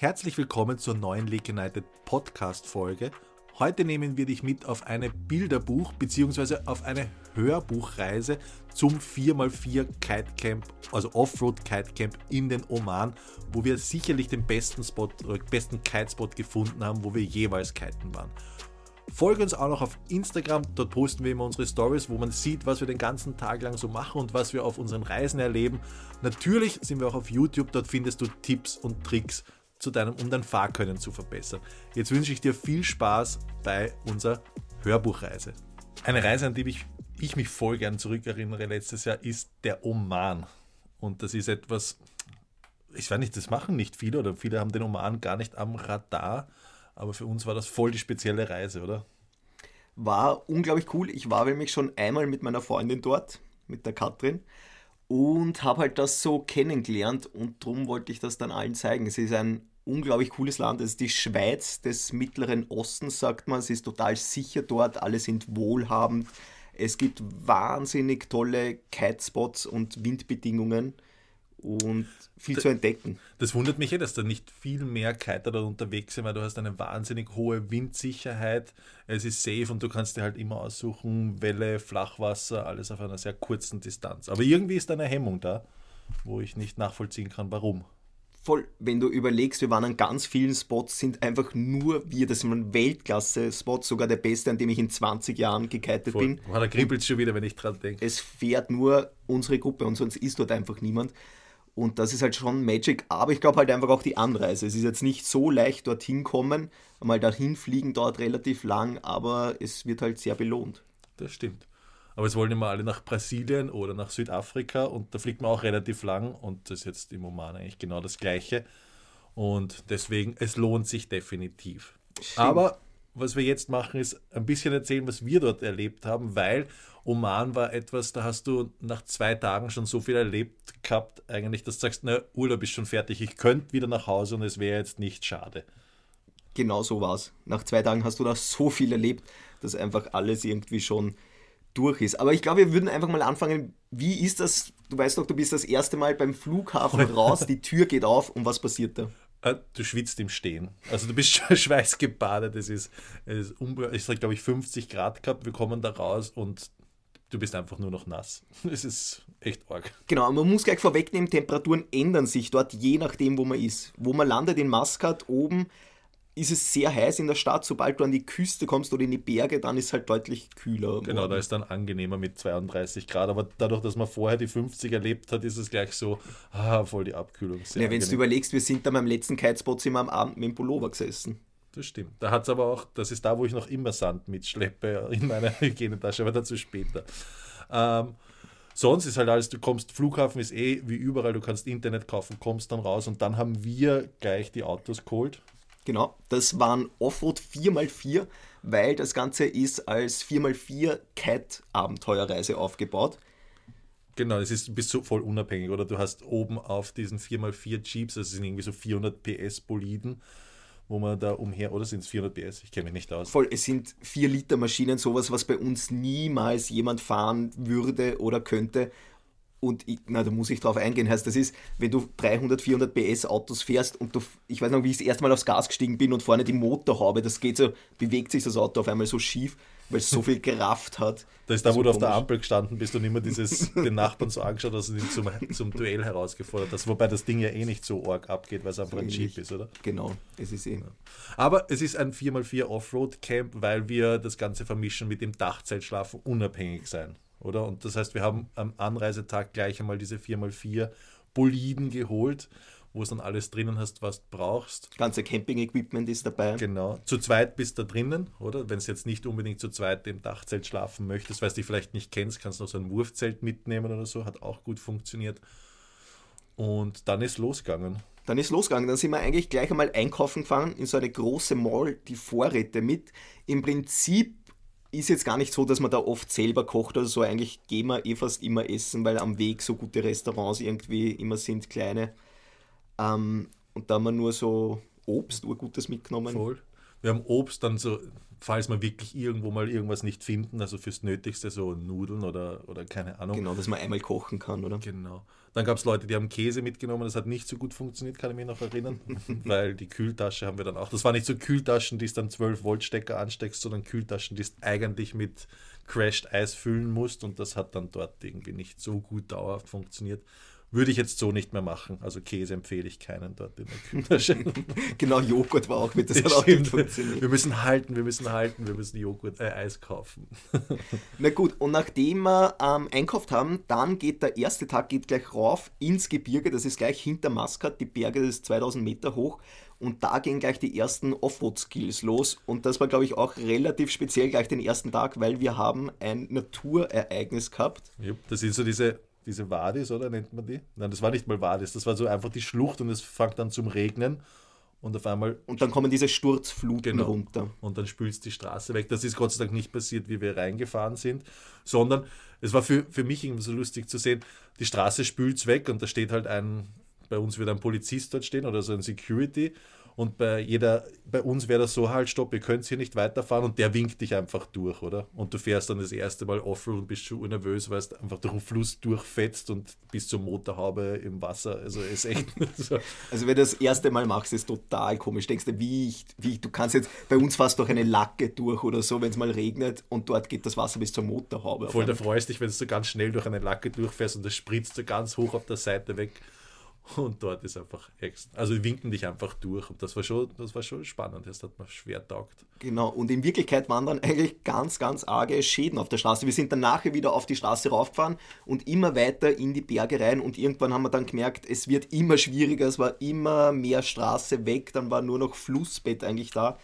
Herzlich willkommen zur neuen League United Podcast Folge. Heute nehmen wir dich mit auf eine Bilderbuch- bzw. auf eine Hörbuchreise zum 4x4 Kite Camp, also Offroad Kite Camp in den Oman, wo wir sicherlich den besten Spot, äh, besten Kite Spot gefunden haben, wo wir jeweils kiten waren. Folge uns auch noch auf Instagram, dort posten wir immer unsere Stories, wo man sieht, was wir den ganzen Tag lang so machen und was wir auf unseren Reisen erleben. Natürlich sind wir auch auf YouTube, dort findest du Tipps und Tricks zu deinem, um dein Fahrkönnen zu verbessern. Jetzt wünsche ich dir viel Spaß bei unserer Hörbuchreise. Eine Reise, an die ich, ich mich voll gern zurückerinnere letztes Jahr, ist der Oman. Und das ist etwas, ich weiß nicht, das machen nicht viele oder viele haben den Oman gar nicht am Radar. Aber für uns war das voll die spezielle Reise, oder? War unglaublich cool. Ich war nämlich schon einmal mit meiner Freundin dort, mit der Katrin, und habe halt das so kennengelernt und darum wollte ich das dann allen zeigen. Es ist ein unglaublich cooles Land. Es ist die Schweiz des Mittleren Ostens, sagt man. Es ist total sicher dort. Alle sind wohlhabend. Es gibt wahnsinnig tolle Kitespots und Windbedingungen und viel das, zu entdecken. Das wundert mich eh, dass da nicht viel mehr Kiter da unterwegs sind, weil du hast eine wahnsinnig hohe Windsicherheit, es ist safe und du kannst dir halt immer aussuchen, Welle, Flachwasser, alles auf einer sehr kurzen Distanz. Aber irgendwie ist da eine Hemmung da, wo ich nicht nachvollziehen kann, warum. Voll, wenn du überlegst, wir waren an ganz vielen Spots, sind einfach nur wir, das sind ein Weltklasse-Spot, sogar der beste, an dem ich in 20 Jahren gekitet Voll. bin. Oh, da kribbelt schon wieder, wenn ich dran denke. Es fährt nur unsere Gruppe und sonst ist dort einfach niemand. Und das ist halt schon Magic, aber ich glaube halt einfach auch die Anreise. Es ist jetzt nicht so leicht dorthin kommen, mal dahin fliegen dauert relativ lang, aber es wird halt sehr belohnt. Das stimmt. Aber es wollen immer alle nach Brasilien oder nach Südafrika und da fliegt man auch relativ lang und das ist jetzt im Oman eigentlich genau das Gleiche. Und deswegen, es lohnt sich definitiv. Stimmt. Aber was wir jetzt machen, ist ein bisschen erzählen, was wir dort erlebt haben, weil Oman war etwas, da hast du nach zwei Tagen schon so viel erlebt gehabt, eigentlich, dass du sagst, na, Urlaub ist schon fertig, ich könnte wieder nach Hause und es wäre jetzt nicht schade. Genau so war es. Nach zwei Tagen hast du da so viel erlebt, dass einfach alles irgendwie schon durch ist. Aber ich glaube, wir würden einfach mal anfangen, wie ist das? Du weißt doch, du bist das erste Mal beim Flughafen raus, die Tür geht auf und was passiert da? Äh, du schwitzt im Stehen. Also du bist schweißgebadet. Es ist, es ist glaube ich, 50 Grad gehabt. Wir kommen da raus und du bist einfach nur noch nass. Es ist echt arg. Genau, man muss gleich vorwegnehmen, Temperaturen ändern sich dort, je nachdem, wo man ist. Wo man landet in Maskat oben, ist es sehr heiß in der Stadt. Sobald du an die Küste kommst oder in die Berge, dann ist es halt deutlich kühler. Genau, da ist dann angenehmer mit 32 Grad. Aber dadurch, dass man vorher die 50 erlebt hat, ist es gleich so, ah, voll die Abkühlung. Ja, wenn du überlegst, wir sind da beim letzten Kitespot immer am Abend mit dem Pullover gesessen. Das stimmt. Da hat es aber auch, das ist da, wo ich noch immer Sand mitschleppe in meiner Hygienetasche, aber dazu später. Ähm, sonst ist halt alles, du kommst, Flughafen ist eh wie überall, du kannst Internet kaufen, kommst dann raus und dann haben wir gleich die Autos geholt Genau, das waren Offroad 4x4, weil das Ganze ist als 4x4 Cat-Abenteuerreise aufgebaut. Genau, das ist, du bist so voll unabhängig, oder? Du hast oben auf diesen 4x4 Jeeps, das sind irgendwie so 400 PS Boliden, wo man da umher, oder sind es 400 PS? Ich kenne mich nicht aus. Voll, es sind 4 Liter Maschinen, sowas, was bei uns niemals jemand fahren würde oder könnte. Und ich, na, da muss ich drauf eingehen, heißt das ist, wenn du 300, 400 PS Autos fährst und du, ich weiß noch, wie ich das erste Mal aufs Gas gestiegen bin und vorne die Motorhaube, das geht so, bewegt sich das Auto auf einmal so schief, weil es so viel Kraft hat. Da ist da, wo du auf der Ampel gestanden bist und immer dieses, den Nachbarn so angeschaut hast und ihn zum, zum Duell herausgefordert hast, wobei das Ding ja eh nicht so arg abgeht, weil es einfach so ein Jeep ist, oder? Genau, es ist eh. Aber es ist ein 4x4 Offroad Camp, weil wir das Ganze vermischen mit dem Dachzeltschlafen unabhängig sein oder? Und das heißt, wir haben am Anreisetag gleich einmal diese 4x4 Boliden geholt, wo es dann alles drinnen hast, was du brauchst. Ganze Camping-Equipment ist dabei. Genau. Zu zweit bist du da drinnen, oder? Wenn du jetzt nicht unbedingt zu zweit im Dachzelt schlafen möchtest, weil du dich vielleicht nicht kennst, kannst du noch so ein Wurfzelt mitnehmen oder so, hat auch gut funktioniert. Und dann ist losgegangen. Dann ist losgegangen. Dann sind wir eigentlich gleich einmal einkaufen gefahren in so eine große Mall, die Vorräte mit. Im Prinzip ist jetzt gar nicht so, dass man da oft selber kocht oder so. Eigentlich gehen wir eh fast immer essen, weil am Weg so gute Restaurants irgendwie immer sind, kleine. Ähm, und da haben wir nur so Obst, urgutes mitgenommen. Voll. Wir haben Obst dann so, falls wir wirklich irgendwo mal irgendwas nicht finden, also fürs Nötigste, so Nudeln oder, oder keine Ahnung. Genau, dass man einmal kochen kann, oder? Genau. Dann gab es Leute, die haben Käse mitgenommen, das hat nicht so gut funktioniert, kann ich mich noch erinnern, weil die Kühltasche haben wir dann auch. Das waren nicht so Kühltaschen, die es dann 12 Volt Stecker ansteckst, sondern Kühltaschen, die es eigentlich mit Crashed Eis füllen musst und das hat dann dort irgendwie nicht so gut dauerhaft funktioniert. Würde ich jetzt so nicht mehr machen. Also Käse empfehle ich keinen dort in der Kühltasche. genau, Joghurt war auch mit, das, das hat auch nicht funktioniert. Wir müssen halten, wir müssen halten, wir müssen Joghurt, äh, Eis kaufen. Na gut, und nachdem wir ähm, einkauft haben, dann geht der erste Tag geht gleich rauf ins Gebirge, das ist gleich hinter Maskat, die Berge, das ist 2000 Meter hoch und da gehen gleich die ersten Offroad-Skills los. Und das war, glaube ich, auch relativ speziell gleich den ersten Tag, weil wir haben ein Naturereignis gehabt. Ja, das sind so diese, diese Wadis, oder nennt man die? Nein, das war nicht mal Wadis, das war so einfach die Schlucht und es fängt dann zum Regnen. Und auf einmal. Und dann kommen diese Sturzfluten genau. runter. Und dann spülst die Straße weg. Das ist Gott sei Dank nicht passiert, wie wir reingefahren sind, sondern es war für, für mich irgendwie so lustig zu sehen, die Straße spült es weg und da steht halt ein, bei uns wird ein Polizist dort stehen oder so ein Security und bei jeder, bei uns wäre das so halt, stopp, ihr könnt hier nicht weiterfahren und der winkt dich einfach durch, oder? Und du fährst dann das erste Mal Offroad und bist schon nervös, weil es einfach durch den Fluss durchfetzt und bis zur Motorhaube im Wasser. Also ist echt so. Also wenn du das erste Mal machst, ist total komisch. Denkst du, wie ich, wie ich, du kannst jetzt, bei uns fast durch eine Lacke durch oder so, wenn es mal regnet und dort geht das Wasser bis zur Motorhaube. Voll, da freust dich, wenn du so ganz schnell durch eine Lacke durchfährst und das spritzt so ganz hoch auf der Seite weg. Und dort ist einfach extra. Also die winken dich einfach durch. Und das war schon, das war schon spannend. Das hat mir schwer taugt. Genau, und in Wirklichkeit waren dann eigentlich ganz, ganz arge Schäden auf der Straße. Wir sind dann nachher wieder auf die Straße raufgefahren und immer weiter in die Berge rein. Und irgendwann haben wir dann gemerkt, es wird immer schwieriger, es war immer mehr Straße weg, dann war nur noch Flussbett eigentlich da.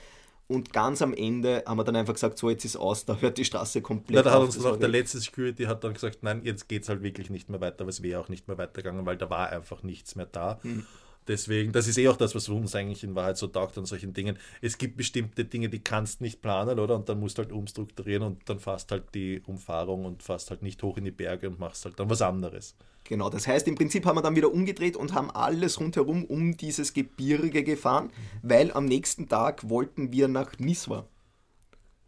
Und ganz am Ende haben wir dann einfach gesagt, so jetzt ist aus, da hört die Straße komplett ja, da hat uns noch der letzte Security hat dann gesagt, nein, jetzt geht es halt wirklich nicht mehr weiter, aber es wäre auch nicht mehr weitergegangen, weil da war einfach nichts mehr da. Hm. Deswegen, das ist eh auch das, was uns eigentlich in Wahrheit so taugt an solchen Dingen. Es gibt bestimmte Dinge, die kannst nicht planen, oder? Und dann musst du halt umstrukturieren und dann fährst halt die Umfahrung und fährst halt nicht hoch in die Berge und machst halt dann was anderes. Genau, das heißt, im Prinzip haben wir dann wieder umgedreht und haben alles rundherum um dieses Gebirge gefahren, weil am nächsten Tag wollten wir nach Niswa.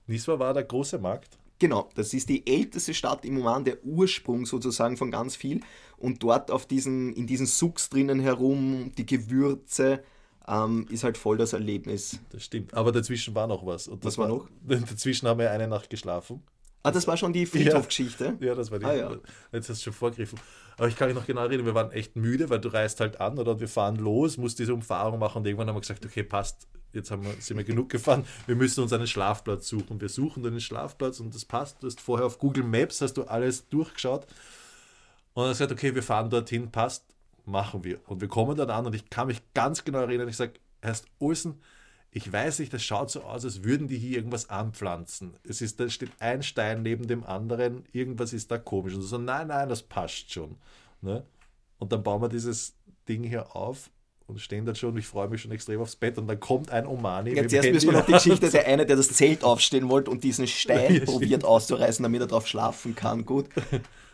Niswa war der große Markt? Genau, das ist die älteste Stadt im Oman, der Ursprung sozusagen von ganz viel. Und dort auf diesen, in diesen Sucks drinnen herum, die Gewürze, ähm, ist halt voll das Erlebnis. Das stimmt, aber dazwischen war noch was. Und was war noch? Dazwischen haben wir eine Nacht geschlafen. Ah, das war schon die Friedhofgeschichte? Ja, ja, das war die. Ah, ja. Jetzt hast du schon vorgegriffen. Aber ich kann mich noch genau erinnern, wir waren echt müde, weil du reist halt an oder wir fahren los, musst diese Umfahrung machen und irgendwann haben wir gesagt, okay, passt, jetzt haben wir, sind wir genug gefahren, wir müssen uns einen Schlafplatz suchen. Wir suchen einen Schlafplatz und das passt. Du hast vorher auf Google Maps, hast du alles durchgeschaut und dann gesagt, okay, wir fahren dorthin, passt, machen wir. Und wir kommen dann an und ich kann mich ganz genau erinnern, ich sage, heißt Olsen, ich weiß nicht, das schaut so aus, als würden die hier irgendwas anpflanzen. Es ist, da steht ein Stein neben dem anderen, irgendwas ist da komisch. Und so, nein, nein, das passt schon. Ne? Und dann bauen wir dieses Ding hier auf und stehen dann schon, und ich freue mich schon extrem aufs Bett und dann kommt ein Omani. Ja, zuerst müssen wir noch die Geschichte, der eine, der das Zelt aufstehen wollte und diesen Stein ja, probiert auszureißen, damit er drauf schlafen kann, gut.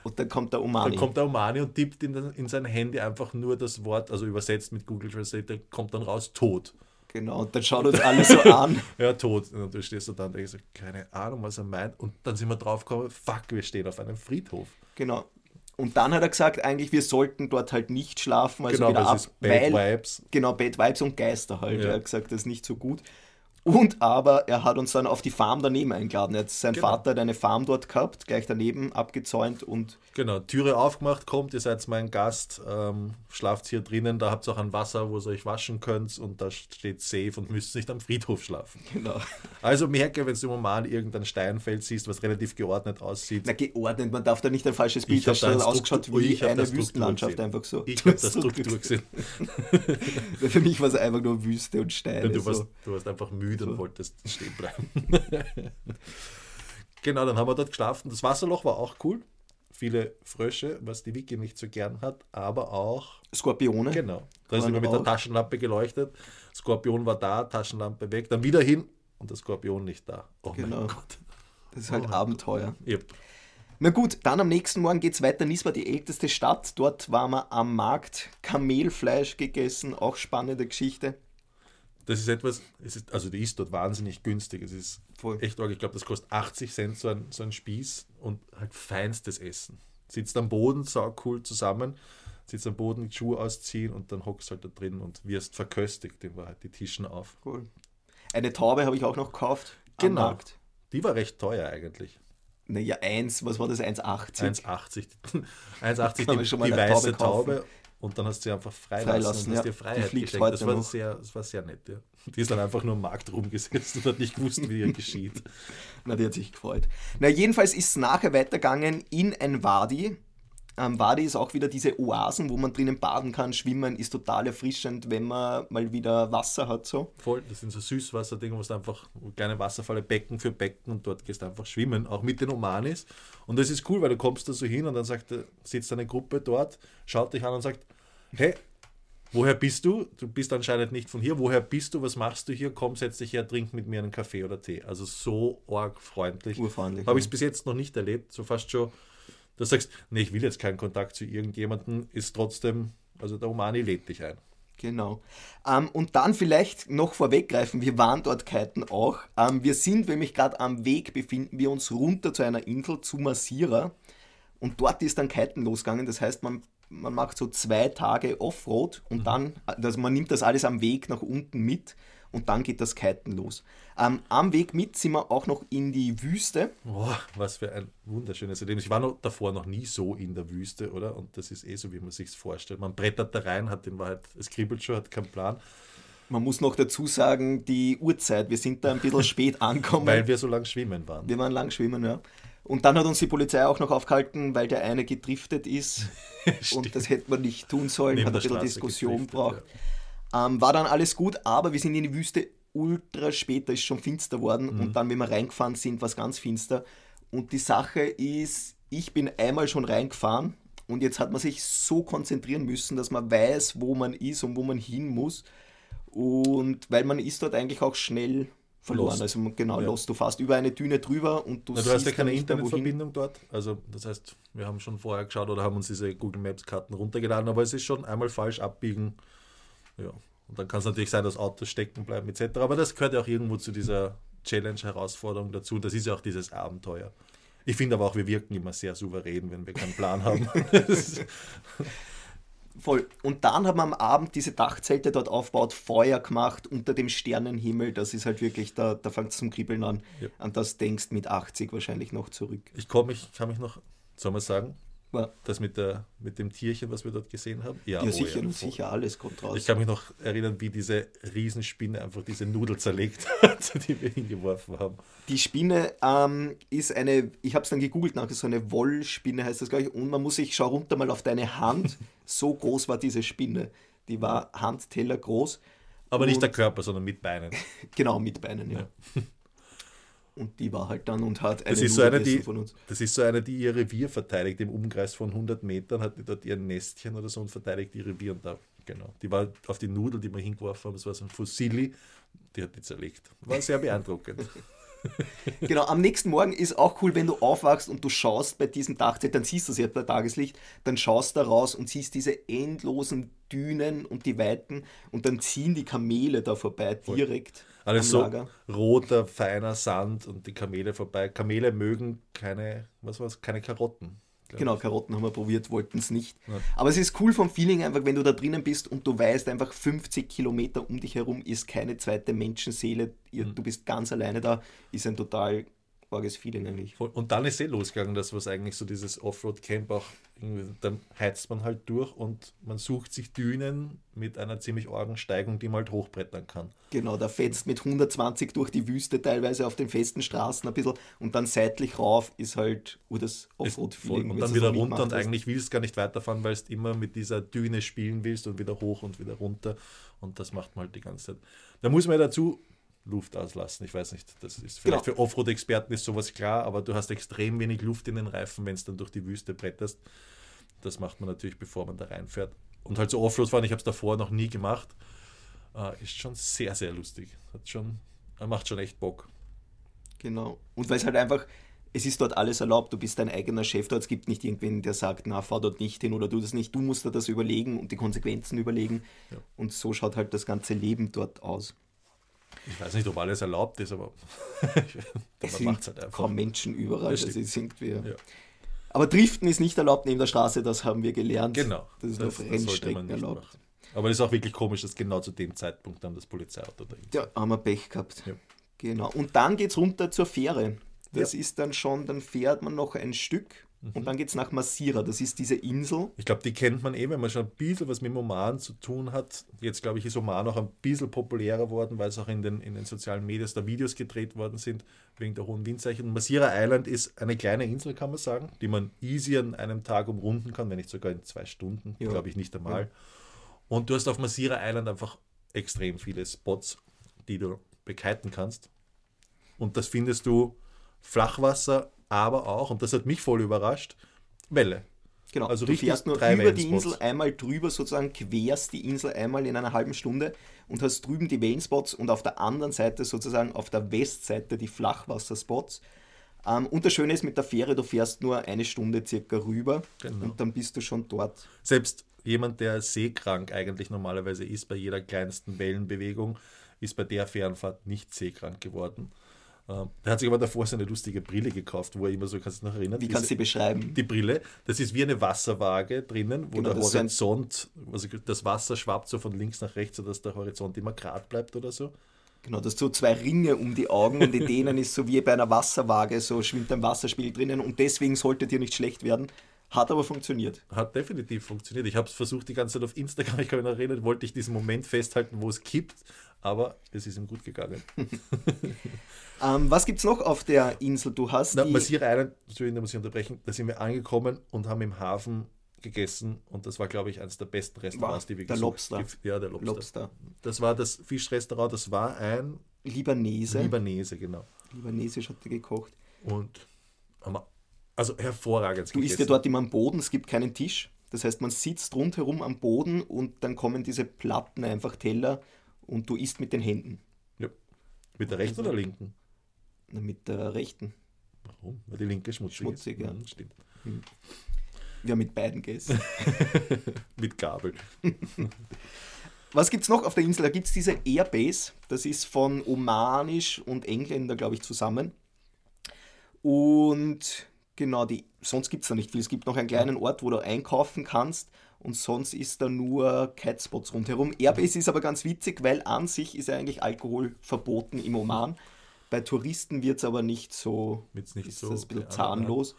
Und dann kommt der Omani. Dann kommt der Omani und tippt in, in sein Handy einfach nur das Wort, also übersetzt mit Google Translate, kommt dann raus, tot. Genau, und dann schaut uns alle so an. ja, tot. Und du stehst da und denkst, so, keine Ahnung, was er meint. Und dann sind wir drauf gekommen, fuck, wir stehen auf einem Friedhof. Genau. Und dann hat er gesagt, eigentlich, wir sollten dort halt nicht schlafen. Also genau, wieder ab, Bad weil, Vibes. Genau, Bad Vibes und Geister halt. Ja. Er hat gesagt, das ist nicht so gut. Und aber er hat uns dann auf die Farm daneben eingeladen. Jetzt sein genau. Vater hat eine Farm dort gehabt, gleich daneben abgezäunt und. Genau, Türe aufgemacht, kommt, ihr seid mein Gast, ähm, schlaft hier drinnen, da habt ihr auch ein Wasser, wo ihr euch waschen könnt und da steht safe und müsst nicht am Friedhof schlafen. Genau. Also merke, wenn du im Roman irgendein Steinfeld siehst, was relativ geordnet aussieht. Na, geordnet, man darf da nicht ein falsches Bild erstellen, ausgeschaut wie eine Wüstenlandschaft einfach so. Ich habe das Struktur gesehen. Für mich war es einfach nur Wüste und Steine. Ja, du, warst, so. du warst einfach müde müde und wolltest stehen bleiben. genau, dann haben wir dort geschlafen. Das Wasserloch war auch cool. Viele Frösche, was die Wiki nicht so gern hat, aber auch Skorpione. Genau. Da sind wir mit der Taschenlampe geleuchtet. Skorpion war da, Taschenlampe weg, dann wieder hin und der Skorpion nicht da. Oh genau. mein Gott. Das ist halt oh Abenteuer. Yep. Na gut, dann am nächsten Morgen geht es weiter. Nis war die älteste Stadt. Dort waren wir am Markt Kamelfleisch gegessen. Auch spannende Geschichte. Das ist etwas, es ist, also die ist dort wahnsinnig günstig. Es ist Voll. echt arg. Ich glaube, das kostet 80 Cent so ein, so ein Spieß und halt feinstes Essen. Sitzt am Boden, sau cool zusammen, sitzt am Boden, die Schuhe ausziehen und dann hockst halt da drin und wirst verköstigt. Den war halt die Tischen auf. Cool. Eine Taube habe ich auch noch gekauft. Genau. Die war recht teuer eigentlich. Naja, eins, was war das? 1,80? 1,80. 1,80 Kann man die, die weiße Taube. Taube. Und dann hast du sie einfach freilassen, Freilassen, und hast ja. dir Freiheit geschenkt. Das war, noch. sehr, das war sehr nett. Ja. Die ist dann einfach nur am Markt rumgesetzt und hat nicht gewusst, wie ihr geschieht. Na, die hat sich gefreut. Na, jedenfalls ist es nachher weitergegangen in ein Wadi. Ähm, Wadi ist auch wieder diese Oasen, wo man drinnen baden kann, schwimmen, ist total erfrischend, wenn man mal wieder Wasser hat. So. Voll, das sind so Süßwasserdinge, wo du einfach kleine Wasserfalle, Becken für Becken und dort gehst du einfach schwimmen, auch mit den Omanis. Und das ist cool, weil du kommst da so hin und dann sagt, sitzt eine Gruppe dort, schaut dich an und sagt, hey, woher bist du? Du bist anscheinend nicht von hier. Woher bist du? Was machst du hier? Komm, setz dich her, trink mit mir einen Kaffee oder Tee. Also so arg freundlich. Urfreundlich, Habe ich es bis jetzt noch nicht erlebt. So fast schon, dass du sagst, nee, ich will jetzt keinen Kontakt zu irgendjemandem, ist trotzdem, also der Omani lädt dich ein. Genau. Ähm, und dann vielleicht noch vorweggreifen, wir waren dort kiten auch. Ähm, wir sind nämlich gerade am Weg, befinden wir uns runter zu einer Insel, zu Masira. Und dort ist dann Kiten losgegangen. Das heißt, man, man macht so zwei Tage Offroad und dann, also man nimmt das alles am Weg nach unten mit und dann geht das Kiten los. Ähm, am Weg mit sind wir auch noch in die Wüste. Boah, was für ein wunderschönes Erlebnis. Ich war noch davor noch nie so in der Wüste, oder? Und das ist eh so, wie man sich vorstellt. Man brettert da rein, hat in Wahrheit, es kribbelt schon, hat keinen Plan, Man muss noch dazu sagen, die Uhrzeit, wir sind da ein bisschen spät angekommen. weil wir so lange schwimmen waren. Wir waren lang schwimmen, ja. Und dann hat uns die Polizei auch noch aufgehalten, weil der eine gedriftet ist. und das hätte man nicht tun sollen, Neben hat ein bisschen Diskussion gebraucht. Ähm, war dann alles gut, aber wir sind in die Wüste ultra spät, da ist schon finster worden. Mhm. Und dann, wenn wir reingefahren sind, war es ganz finster. Und die Sache ist, ich bin einmal schon reingefahren und jetzt hat man sich so konzentrieren müssen, dass man weiß, wo man ist und wo man hin muss. Und weil man ist dort eigentlich auch schnell verloren. Lost. Also genau, Ja. lost. Du fährst über eine Düne drüber und du, Na, du hast ja keine. Internetverbindung dort. Also, das heißt, wir haben schon vorher geschaut oder haben uns diese Google Maps Karten runtergeladen, aber es ist schon einmal falsch abbiegen. Ja. Und dann kann es natürlich sein, dass Autos stecken bleiben, etc. Aber das gehört ja auch irgendwo zu dieser Challenge-Herausforderung dazu. Das ist ja auch dieses Abenteuer. Ich finde aber auch, wir wirken immer sehr souverän, wenn wir keinen Plan haben. Voll. Und dann haben wir am Abend diese Dachzelte dort aufgebaut, Feuer gemacht unter dem Sternenhimmel. Das ist halt wirklich, da, da fängt es zum Kribbeln an. Ja. An das denkst mit 80 wahrscheinlich noch zurück. ich komme, ich kann mich noch, soll man sagen, Ja, das mit, der, mit dem Tierchen, was wir dort gesehen haben? ja, oh sicher, voll. sicher, alles kommt raus. Ich kann mich noch erinnern, wie diese Riesenspinne einfach diese Nudel zerlegt hat, die wir hingeworfen haben. Die Spinne ähm, ist eine, ich habe es dann gegoogelt nachher, so eine Wollspinne heißt das, glaube ich. Und man muss sich, schau runter mal auf deine Hand. so groß war diese Spinne. Die war Handteller groß. Aber nicht der Körper, sondern mit Beinen. Genau, mit Beinen, ja. Und die war halt dann und hat eine Das ist, so eine, die, von uns. das ist so eine, die ihr Revier verteidigt. Im Umkreis von 100 Metern hat die dort ihr Nestchen oder so und verteidigt ihr Revier. Und da, genau. Die war auf die Nudel, die wir hingeworfen haben, das war so ein Fossili, die hat die zerlegt. War sehr beeindruckend. Genau, am nächsten Morgen ist auch cool, wenn du aufwachst und du schaust bei diesem Dachzelt, dann siehst du es ja bei Tageslicht, dann schaust du da raus und siehst diese endlosen Dünen und die Weiten und dann ziehen die Kamele da vorbei, direkt Alles so roter, feiner Sand und die Kamele vorbei. Kamele mögen keine, was war's, keine Karotten. Genau. Karotten haben wir probiert, wollten es nicht. Ja. Aber es ist cool vom Feeling einfach, wenn du da drinnen bist und du weißt einfach 50 Kilometer um dich herum ist keine zweite Menschenseele, Mhm. du bist ganz alleine da, ist ein total arges Feeling eigentlich. Und dann ist eh losgegangen, das was eigentlich so dieses Offroad-Camp auch, dann heizt man halt durch und man sucht sich Dünen mit einer ziemlich argen Steigung, die man halt hochbrettern kann. Genau, da fetzt mit 120 durch die Wüste teilweise auf den festen Straßen ein bisschen und dann seitlich rauf ist halt uh, das Ist. Offroad-Feeling. Und dann wieder so runter und hast. eigentlich willst du gar nicht weiterfahren, weil du immer mit dieser Düne spielen willst und wieder hoch und wieder runter. Und das macht man halt die ganze Zeit. Da muss man ja dazu Luft auslassen. Ich weiß nicht, das ist vielleicht Genau. für Offroad-Experten ist sowas klar, aber du hast extrem wenig Luft in den Reifen, wenn es dann durch die Wüste bretterst. Das macht man natürlich, bevor man da reinfährt. Und halt so Offroad fahren, ich habe es davor noch nie gemacht, äh, ist schon sehr, sehr lustig. Hat schon, äh, macht schon echt Bock. Genau. Und weil es halt einfach, es ist dort alles erlaubt, du bist dein eigener Chef dort, es gibt nicht irgendwen, der sagt, na, fahr dort nicht hin oder du das nicht, du musst dir das überlegen und die Konsequenzen überlegen. Ja. Und so schaut halt das ganze Leben dort aus. Ich weiß nicht, ob alles erlaubt ist, aber es sind halt kaum Menschen überall. Das also sind wir. Ja. Aber Driften ist nicht erlaubt neben der Straße, das haben wir gelernt. Genau. Das ist nur auf Rennstrecken erlaubt. Machen. Aber es ist auch wirklich komisch, dass genau zu dem Zeitpunkt dann das Polizeiauto da ist. Ja, haben wir Pech gehabt. Ja. Genau. Und dann geht es runter zur Fähre. Das ja. ist dann schon, dann fährt man noch ein Stück und mhm. dann geht es nach Masira. Das ist diese Insel. Ich glaube, die kennt man eh, wenn man schon ein bisschen was mit Oman zu tun hat. Jetzt, glaube ich, ist Oman auch ein bisschen populärer worden, weil es auch in den, in den sozialen Medien da Videos gedreht worden sind, wegen der hohen Windzeichen. Masira Island ist eine kleine Insel, kann man sagen, die man easy an einem Tag umrunden kann, wenn nicht sogar in zwei Stunden, ja. glaube ich nicht einmal. Ja. Und du hast auf Masira Island einfach extrem viele Spots, die du bekiten kannst. Und das findest du Flachwasser, aber auch, und das hat mich voll überrascht, Welle. Genau, also du fährst nur über die Insel einmal drüber, sozusagen querst die Insel einmal in einer halben Stunde und hast drüben die Wellenspots und auf der anderen Seite sozusagen auf der Westseite die Flachwasserspots. Ähm, und das Schöne ist mit der Fähre, du fährst nur eine Stunde circa rüber genau. und dann bist du schon dort. Selbst jemand, der seekrank eigentlich normalerweise ist, bei jeder kleinsten Wellenbewegung, ist bei der Fährenfahrt nicht seekrank geworden. Ähm, der hat sich aber davor so eine lustige Brille gekauft, wo er immer so, kannst du dich noch erinnern? Wie kannst du sie beschreiben? Die Brille, das ist wie eine Wasserwaage drinnen, wo genau, der Horizont, also das Wasser schwappt so von links nach rechts, sodass der Horizont immer gerade bleibt oder so. Genau, das so zwei Ringe um die Augen und in denen ist so wie bei einer Wasserwaage, so schwimmt ein Wasserspiel drinnen und deswegen sollte dir nicht schlecht werden. Hat aber funktioniert. Hat definitiv funktioniert. Ich habe es versucht die ganze Zeit auf Instagram, ich kann mich noch erinnern, wollte ich diesen Moment festhalten, wo es kippt, aber es ist ihm gut gegangen. ähm, was gibt es noch auf der Insel? Du hast Na, Masira Island, Entschuldigung, da muss ich unterbrechen, da sind wir angekommen und haben im Hafen gegessen und das war, glaube ich, eines der besten Restaurants, die wir der Lobster. Ja, der Lobster. Lobster. Das war das Fischrestaurant, das war ein Libanese. Libanese, genau. Libanesisch hat er gekocht. Und also hervorragend. Du isst ja dort immer am Boden, es gibt keinen Tisch. Das heißt, man sitzt rundherum am Boden und dann kommen diese Platten, einfach Teller und du isst mit den Händen. Ja. Mit der rechten oder linken? Mit der rechten. Warum? Weil die linke schmutzig, schmutzig ist. Ja. Mhm, stimmt. Hm. Wir haben mit beiden gegessen. mit Gabel. Was gibt es noch auf der Insel? Da gibt es diese Airbase. Das ist von Omanisch und Engländer, glaube ich, zusammen. Und genau, die, sonst gibt es da nicht viel. Es gibt noch einen kleinen Ort, wo du einkaufen kannst und sonst ist da nur Kitespots rundherum. Airbase ist aber ganz witzig, weil an sich ist ja eigentlich Alkohol verboten im Oman. Bei Touristen wird es aber nicht so, Wird's nicht ist so das ein bisschen zahnlos.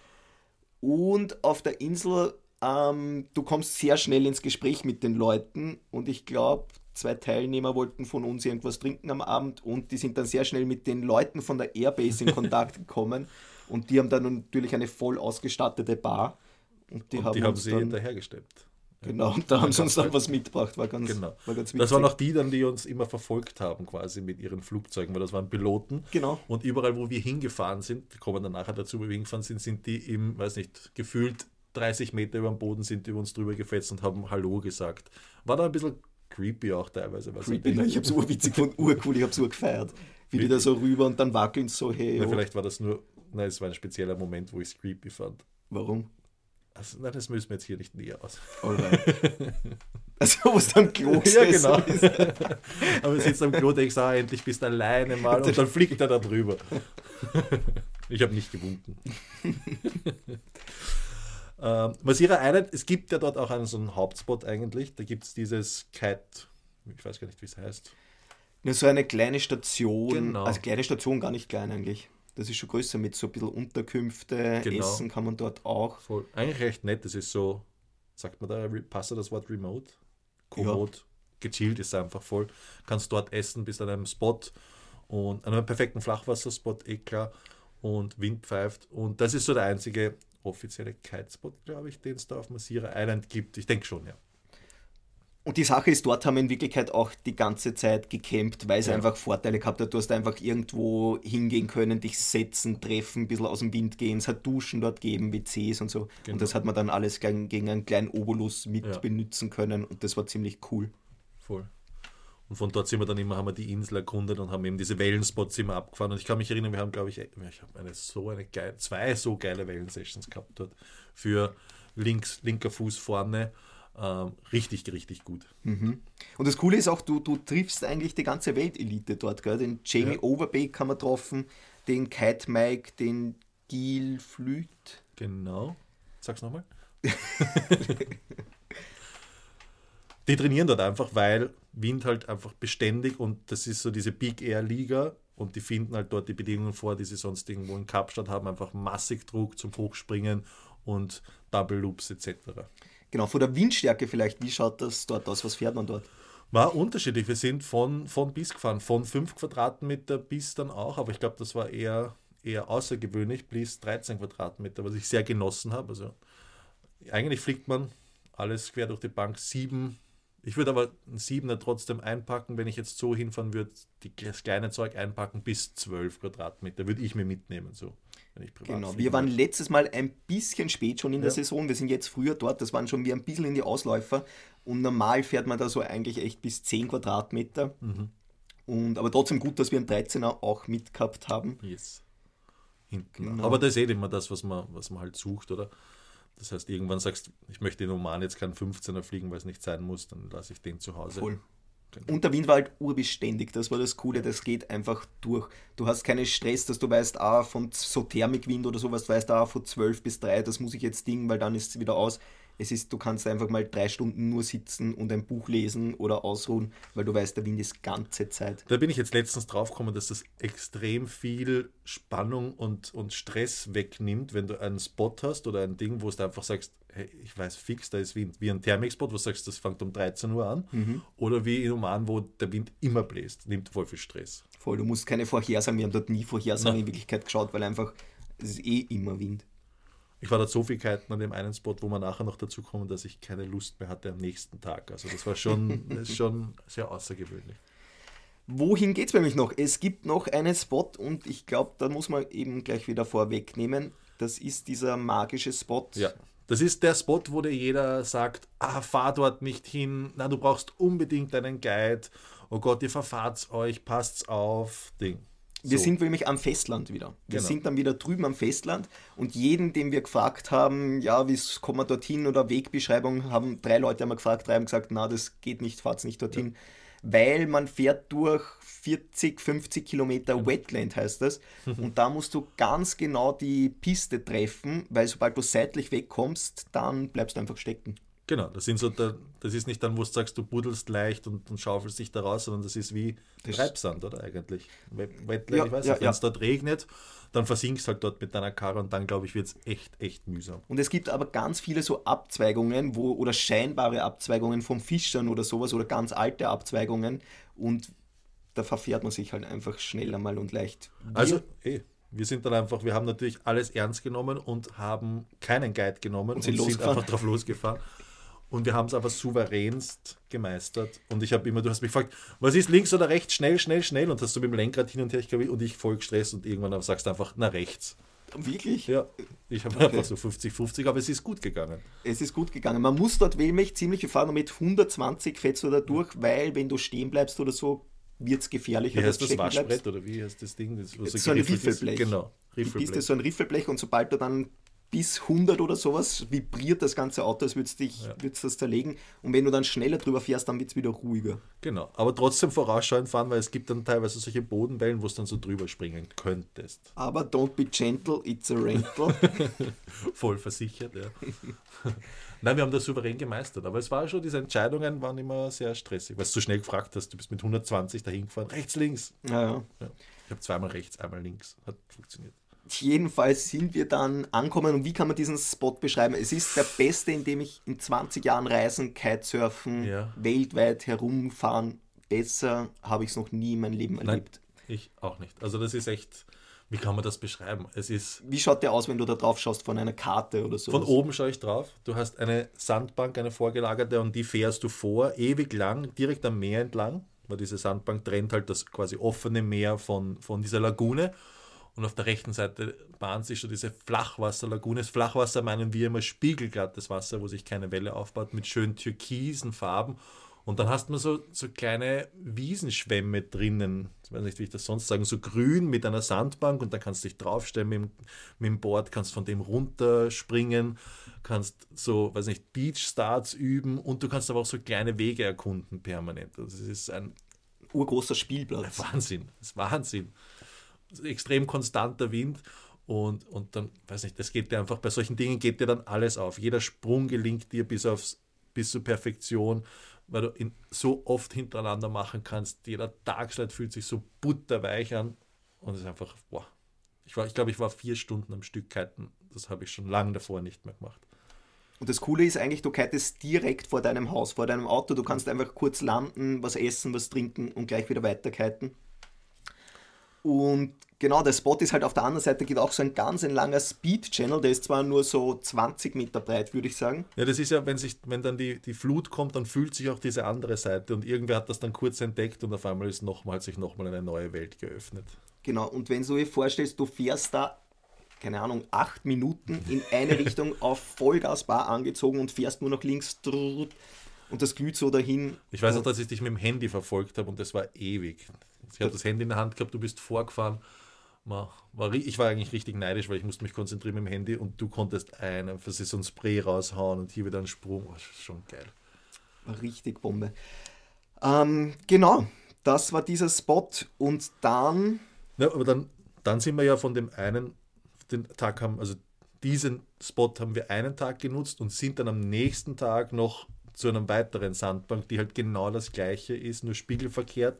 Und auf der Insel, ähm, du kommst sehr schnell ins Gespräch mit den Leuten und ich glaube, zwei Teilnehmer wollten von uns irgendwas trinken am Abend und die sind dann sehr schnell mit den Leuten von der Airbase in Kontakt gekommen und die haben dann natürlich eine voll ausgestattete Bar und die und haben, die haben sie dann, hinterhergestellt. Genau, und da haben sie uns dann was mitgebracht, war ganz, genau. war ganz witzig. Das waren auch die dann, die uns immer verfolgt haben, quasi mit ihren Flugzeugen, weil das waren Piloten. Genau. Und überall, wo wir hingefahren sind, wir kommen dann nachher dazu, wo wir hingefahren sind, sind die im, weiß nicht, gefühlt 30 Meter über dem Boden sind die über uns drüber gefetzt und haben Hallo gesagt. War da ein bisschen creepy auch teilweise. Creepy, nein, ich habe es urwitzig von urcool, ich habe es urgefeiert. Wie die da so rüber und dann wackeln so, hey. Na, vielleicht war das nur, nein, es war ein spezieller Moment, wo ich es creepy fand. Warum? Also, nein, das müssen wir jetzt hier nicht näher aus. also, wo es dann Klo Ja, genau. Aber sitzt am Klo, denkst ah, endlich bist du alleine mal und dann fliegt er da drüber. ich habe nicht gewunken. ähm, Masira Island, es gibt ja dort auch einen so einen Hauptspot eigentlich. Da gibt es dieses Kite, ich weiß gar nicht, wie es heißt. Nur so eine kleine Station, genau. also kleine Station, gar nicht klein eigentlich. Das ist schon größer mit so ein bisschen Unterkünfte, genau. Essen kann man dort auch. Voll. Eigentlich recht nett, das ist so, sagt man da, passt da das Wort remote? Kommod, ja. gechillt ist einfach voll. Kannst dort essen, bist an einem Spot und an einem perfekten Flachwasserspot, eh klar, und Wind pfeift. Und das ist so der einzige offizielle Kitespot, glaube ich, den es da auf Masira Island gibt. Ich denke schon, ja. Und die Sache ist, dort haben wir in Wirklichkeit auch die ganze Zeit gecampt, weil es ja. einfach Vorteile gehabt hat. Du hast einfach irgendwo hingehen können, dich setzen, treffen, ein bisschen aus dem Wind gehen. Es hat Duschen dort gegeben, WCs und so. Genau. Und das hat man dann alles gegen, gegen einen kleinen Obolus mit ja. benutzen können. Und das war ziemlich cool. Voll. Und von dort sind wir dann immer, haben wir die Insel erkundet und haben eben diese Wellenspots immer abgefahren. Und ich kann mich erinnern, wir haben, glaube ich, ich habe eine so eine geile, zwei so geile Wellensessions gehabt dort. Für links, linker Fuß vorne Ähm, richtig, richtig gut. Mhm. Und das Coole ist auch, du, du triffst eigentlich die ganze Weltelite dort. Gell? Den Jamie ja. Overbeek kann man treffen, den Kite Mike, den Gil Flüt. Genau. Sag's nochmal. die trainieren dort einfach, weil Wind halt einfach beständig und das ist so diese Big Air Liga und die finden halt dort die Bedingungen vor, die sie sonst irgendwo in Kapstadt haben, einfach massig Druck zum Hochspringen und Double Loops etc. Genau, von der Windstärke vielleicht, wie schaut das dort aus? Was fährt man dort? War unterschiedlich. Wir sind von, von bis gefahren, von 5 Quadratmeter bis dann auch, aber ich glaube, das war eher, eher außergewöhnlich, bis 13 Quadratmeter, was ich sehr genossen habe. Also eigentlich fliegt man alles quer durch die Bank, sieben ich würde aber einen Siebener trotzdem einpacken, wenn ich jetzt so hinfahren würde, das kleine Zeug einpacken bis 12 Quadratmeter, würde ich mir mitnehmen, so. Genau, wir waren letztes Mal ein bisschen spät schon in der ja. Saison, wir sind jetzt früher dort, das waren schon wir ein bisschen in die Ausläufer und normal fährt man da so eigentlich echt bis 10 Quadratmeter. Mhm. Und, aber trotzdem gut, dass wir einen 13er auch mitgehabt haben. Yes. Hinten. Genau. Aber das ist eh immer das, was man, was man halt sucht, oder? Das heißt, irgendwann sagst du, ich möchte in Oman jetzt keinen 15er fliegen, weil es nicht sein muss, dann lasse ich den zu Hause. Voll. Genau. Und der Wind war halt urbeständig, das war das Coole, das geht einfach durch. Du hast keinen Stress, dass du weißt, ah, von so Thermikwind oder sowas, du weißt, ah, von 12 bis 3, das muss ich jetzt dingen, weil dann ist es wieder aus es ist, du kannst einfach mal drei Stunden nur sitzen und ein Buch lesen oder ausruhen, weil du weißt, der Wind ist ganze Zeit. Da bin ich jetzt letztens drauf gekommen, dass das extrem viel Spannung und, und Stress wegnimmt, wenn du einen Spot hast oder ein Ding, wo du einfach sagst, ich weiß fix, da ist Wind. Wie ein Thermikspot, wo du sagst, das fängt um 13 Uhr an. Mhm. Oder wie in Oman, wo der Wind immer bläst. Nimmt voll viel Stress. Voll, du musst keine Vorhersagen, wir haben dort nie Vorhersagen in Wirklichkeit geschaut, weil einfach, es ist eh immer Wind. Ich war da so viel Keiten an dem einen Spot, wo wir nachher noch dazu kommen, dass ich keine Lust mehr hatte am nächsten Tag. Also das war schon, das ist schon sehr außergewöhnlich. Wohin geht es bei mich noch? Es gibt noch einen Spot und ich glaube, da muss man eben gleich wieder vorwegnehmen. Das ist dieser magische Spot. Ja, das ist der Spot, wo dir jeder sagt, ah, fahr dort nicht hin, na, du brauchst unbedingt einen Guide. Oh Gott, ihr verfahrt euch, passt's auf, Ding. Wir so. sind nämlich am Festland wieder. Wir genau. sind dann wieder drüben am Festland und jeden, den wir gefragt haben, ja, wie kommen wir dorthin oder Wegbeschreibung, haben drei Leute haben gefragt, drei haben gesagt, na, das geht nicht, fahrt nicht dorthin. Ja. Weil man fährt durch 40, 50 Kilometer genau. Wetland, heißt das. und da musst du ganz genau die Piste treffen, weil sobald du seitlich wegkommst, dann bleibst du einfach stecken. Genau, das, sind so der, das ist nicht dann, wo du sagst, du buddelst leicht und, und schaufelst dich da raus, sondern das ist wie das Treibsand, oder eigentlich? Wetland, ja, ich weiß ja, nicht, wenn es dort regnet, dann versinkst halt dort mit deiner Karre und dann, glaube ich, wird es echt, echt mühsam. Und es gibt aber ganz viele so Abzweigungen, wo, oder scheinbare Abzweigungen vom Fischern oder sowas, oder ganz alte Abzweigungen und da verfährt man sich halt einfach schneller mal und leicht. Wir also, eh. Wir sind dann einfach, wir haben natürlich alles ernst genommen und haben keinen Guide genommen und, sind, und sind einfach drauf losgefahren. Und wir haben es aber souveränst gemeistert. Und ich habe immer, du hast mich gefragt, was ist links oder rechts? Schnell, schnell, schnell. Und hast du mit dem Lenkrad hin und her, ich glaube, und ich voll gestresst und irgendwann sagst du einfach, na rechts. Wirklich? Ja, ich habe okay. einfach so 50-50, aber es ist gut gegangen. Es ist gut gegangen. Man muss dort wählmächtig ziemlich gefahren und mit 120 fährst du da durch, weil wenn du stehen bleibst oder so, wird es gefährlicher. Wie heißt das Waschbrett bleibst. oder wie heißt das Ding? Das, so, so ein Riffelblech. Genau, Riffelblech. Die Piste ist so ein Riffelblech und sobald du dann bis 100 oder sowas vibriert das ganze Auto, als würde es dich, ja. das zerlegen. Und wenn du dann schneller drüber fährst, dann wird es wieder ruhiger. Genau, aber trotzdem vorausschauend fahren, weil es gibt dann teilweise solche Bodenwellen, wo du dann so drüber springen könntest. Aber don't be gentle, it's a rental. Voll versichert, ja. Nein, wir haben das souverän gemeistert. Aber es war schon, diese Entscheidungen waren immer sehr stressig, weil du so schnell gefragt hast, du bist mit 120 dahin gefahren, rechts, links. Ja. ja. Ich habe zweimal rechts, einmal links. Hat funktioniert. Jedenfalls sind wir dann angekommen und wie kann man diesen Spot beschreiben? Es ist der beste, in dem ich in 20 Jahren reisen, Kitesurfen, ja. weltweit herumfahren. Besser habe ich es noch nie in meinem Leben erlebt. Nein, ich auch nicht. Also das ist echt, wie kann man das beschreiben? Es ist. Wie schaut der aus, wenn du da drauf schaust von einer Karte oder so? Von oben schaue ich drauf. Du hast eine Sandbank, eine vorgelagerte und die fährst du vor, ewig lang, direkt am Meer entlang, weil diese Sandbank trennt halt das quasi offene Meer von, von dieser Lagune. Und auf der rechten Seite bahnt sich schon diese Flachwasserlagune. Das Flachwasser meinen wir immer spiegelglattes Wasser, wo sich keine Welle aufbaut, mit schön türkisen Farben. Und dann hast man so, so kleine Wiesenschwämme drinnen, ich weiß nicht, wie ich das sonst sagen, so grün mit einer Sandbank und dann kannst du dich draufstellen mit dem, mit dem Board, kannst von dem runterspringen, kannst so, weiß nicht, Beach Starts üben und du kannst aber auch so kleine Wege erkunden permanent. Also es ist ein urgroßer Spielplatz. Wahnsinn, das ist Wahnsinn. Extrem konstanter Wind und, und dann, weiß nicht, das geht dir einfach, bei solchen Dingen geht dir dann alles auf. Jeder Sprung gelingt dir bis, aufs, bis zur Perfektion weil du ihn so oft hintereinander machen kannst. Jeder Tagsleit fühlt sich so butterweich an und es ist einfach, boah. Ich, war, ich glaube, ich war vier Stunden am Stück kiten. Das habe ich schon lange davor nicht mehr gemacht. Und das Coole ist eigentlich, du kitest direkt vor deinem Haus, vor deinem Auto. Du kannst einfach kurz landen, was essen, was trinken und gleich wieder weiter kiten. Und genau, der Spot ist halt auf der anderen Seite, geht auch so ein ganz ein langer Speed-Channel, der ist zwar nur so 20 Meter breit, würde ich sagen. Ja, das ist ja, wenn, sich, wenn dann die, die Flut kommt, dann fühlt sich auch diese andere Seite und irgendwer hat das dann kurz entdeckt und auf einmal ist nochmal, hat sich nochmal eine neue Welt geöffnet. Genau, und wenn du dir vorstellst, du fährst da, keine Ahnung, acht Minuten in eine Richtung auf Vollgasbar angezogen und fährst nur noch links und das glüht so dahin. Ich weiß auch, dass ich dich mit dem Handy verfolgt habe und das war ewig. Ich habe das Handy in der Hand gehabt, du bist vorgefahren. Ich war eigentlich richtig neidisch, weil ich musste mich konzentrieren mit dem Handy und du konntest einen, für so ein Spray raushauen und hier wieder einen Sprung. Oh, schon geil. War richtig Bombe. Ähm, genau, das war dieser Spot und dann. Ja, aber dann, dann sind wir ja von dem einen, den Tag haben, also diesen Spot haben wir einen Tag genutzt und sind dann am nächsten Tag noch zu einer weiteren Sandbank, die halt genau das gleiche ist, nur spiegelverkehrt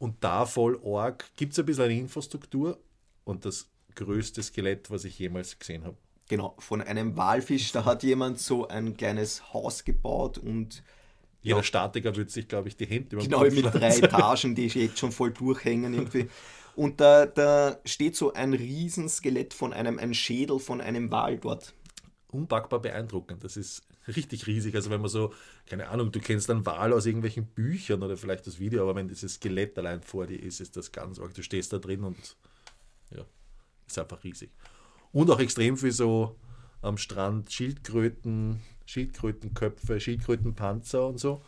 und da voll Org gibt es ein bisschen eine Infrastruktur und das größte Skelett, was ich jemals gesehen habe. Genau, von einem Walfisch, da hat jemand so ein kleines Haus gebaut und jeder ja, Statiker würde sich, glaube ich, die Hände über Genau, mit drei Etagen, die jetzt schon voll durchhängen irgendwie. Und da, da steht so ein Riesenskelett von einem, ein Schädel von einem Wal dort. Unpackbar beeindruckend. Das ist richtig riesig. Also wenn man so, keine Ahnung, du kennst einen Wal aus irgendwelchen Büchern oder vielleicht das Video, aber wenn dieses Skelett allein vor dir ist, ist das ganz arg. Du stehst da drin und ja, ist einfach riesig. Und auch extrem viel so am Strand Schildkröten, Schildkrötenköpfe, Schildkrötenpanzer und so.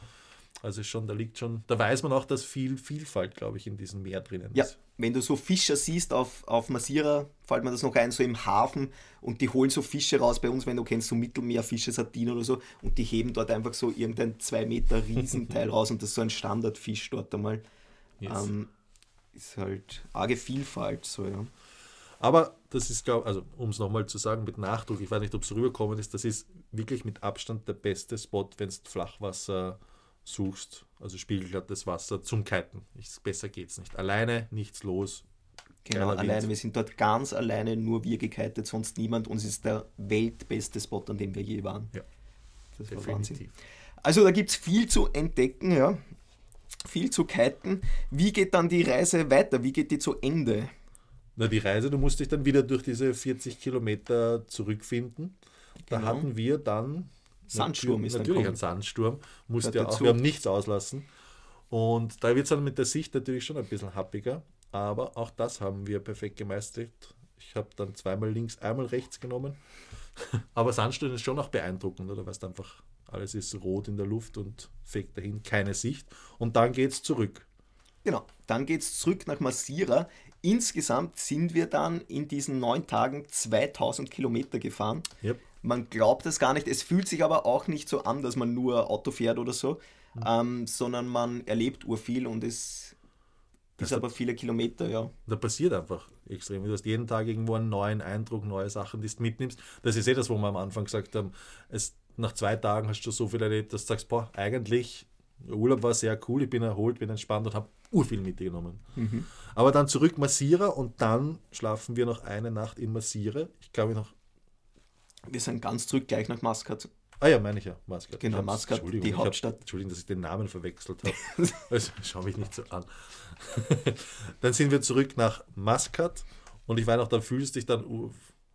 Also schon, da liegt schon, da weiß man auch, dass viel Vielfalt, glaube ich, in diesem Meer drinnen ja, ist. Wenn du so Fischer siehst auf, auf Masira, fällt mir das noch ein, so im Hafen und die holen so Fische raus bei uns, wenn du kennst, so Mittelmeerfische, Sardinen oder so und die heben dort einfach so irgendein 2 Meter Riesenteil raus und das ist so ein Standardfisch dort einmal. Yes. Ähm, ist halt arge Vielfalt, so ja. Aber das ist, glaube also um es nochmal zu sagen, mit Nachdruck, ich weiß nicht, ob es rüberkommen ist, das ist wirklich mit Abstand der beste Spot, wenn es Flachwasser suchst, also spiegelglattes Wasser zum Kiten. Ich, besser es nicht. Alleine nichts los. Genau, alleine. Wir sind dort ganz alleine, nur wir gekitet, sonst niemand. Und es ist der weltbeste Spot, an dem wir je waren. Ja, das definitiv. war Wahnsinn. Also da gibt es viel zu entdecken, ja. Viel zu kiten. Wie geht dann die Reise weiter? Wie geht die zu Ende? Na, die Reise, du musst dich dann wieder durch diese 40 Kilometer zurückfinden. Da genau. hatten wir dann Sandsturm ist Natürlich ein Sandsturm. Musste ja auch, wir haben nichts auslassen. Und da wird es dann mit der Sicht natürlich schon ein bisschen happiger. Aber auch das haben wir perfekt gemeistert. Ich habe dann zweimal links, einmal rechts genommen. Aber Sandsturm ist schon auch beeindruckend, oder? Weil einfach alles ist rot in der Luft und fegt dahin, keine Sicht. Und dann geht es zurück. Genau, dann geht es zurück nach Masira. Insgesamt sind wir dann in diesen neun Tagen 2000 Kilometer gefahren. Yep. Man glaubt es gar nicht. Es fühlt sich aber auch nicht so an, dass man nur Auto fährt oder so, mhm. ähm, sondern man erlebt urviel und es das ist aber viele Kilometer, ja. Da passiert einfach extrem. Du hast jeden Tag irgendwo einen neuen Eindruck, neue Sachen, die du mitnimmst. Das ist eh das, wo wir am Anfang gesagt haben, es, nach zwei Tagen hast du so viel erlebt, dass du sagst, boah, eigentlich, Urlaub war sehr cool, ich bin erholt, bin entspannt und habe urviel mitgenommen. Mhm. Aber dann zurück Massira und dann schlafen wir noch eine Nacht in Massira. Ich glaube noch wir sind ganz zurück gleich nach Maskat. Ah ja, meine ich ja, Maskat. Genau, Maskat, die Hauptstadt. Hab, Entschuldigung, dass ich den Namen verwechselt habe. also, schau mich nicht so an. dann sind wir zurück nach Maskat und ich weiß noch, dann fühlst du dich dann, uh,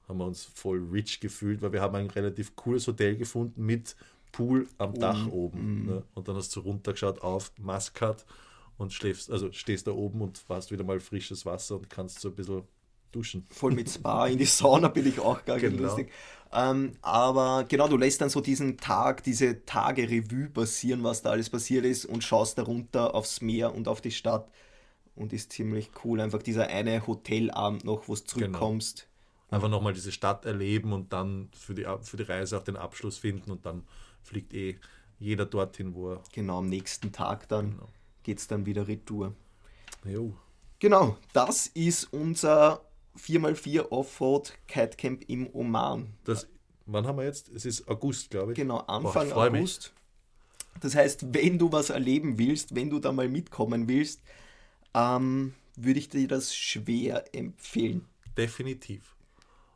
haben wir uns voll rich gefühlt, weil wir haben ein relativ cooles Hotel gefunden mit Pool am um, Dach oben. Mm. Ne? Und dann hast du runtergeschaut auf Maskat und schläfst, also stehst da oben und hast wieder mal frisches Wasser und kannst so ein bisschen duschen. Voll mit Spa, in die Sauna bin ich auch gar nicht Genau. lustig. Ähm, aber genau, du lässt dann so diesen Tag, diese Tage Revue passieren, was da alles passiert ist und schaust da runter aufs Meer und auf die Stadt und ist ziemlich cool. Einfach dieser eine Hotelabend noch, wo du zurückkommst. Einfach nochmal diese Stadt erleben und dann für die, für die Reise auch den Abschluss finden und dann fliegt eh jeder dorthin, wo er. Genau, am nächsten Tag dann Genau. geht's dann wieder retour. Jo. Genau, das ist unser 4x4 Offroad Kitecamp im Oman. Das, wann haben wir jetzt? Es ist August, glaube ich. Genau, Boah, Anfang ich freu mich. August. Das heißt, wenn du was erleben willst, wenn du da mal mitkommen willst, ähm, würde ich dir das schwer empfehlen. Definitiv.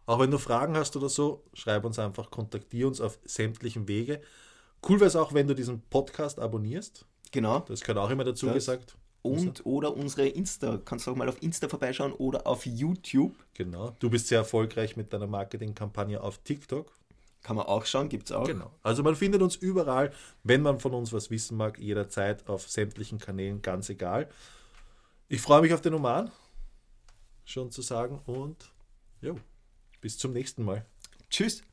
Auch wenn du Fragen hast oder so, schreib uns einfach, kontaktier uns auf sämtlichen Wege. Cool wäre es auch, wenn du diesen Podcast abonnierst. Genau. Das gehört auch immer dazu Das- gesagt. Und oder unsere Insta, kannst du auch mal auf Insta vorbeischauen oder auf YouTube. Genau. Du bist sehr erfolgreich mit deiner Marketingkampagne auf TikTok. Kann man auch schauen, gibt es auch. Genau. Also man findet uns überall, wenn man von uns was wissen mag, jederzeit auf sämtlichen Kanälen, ganz egal. Ich freue mich auf den Oman, schon zu sagen, und jo, bis zum nächsten Mal. Tschüss.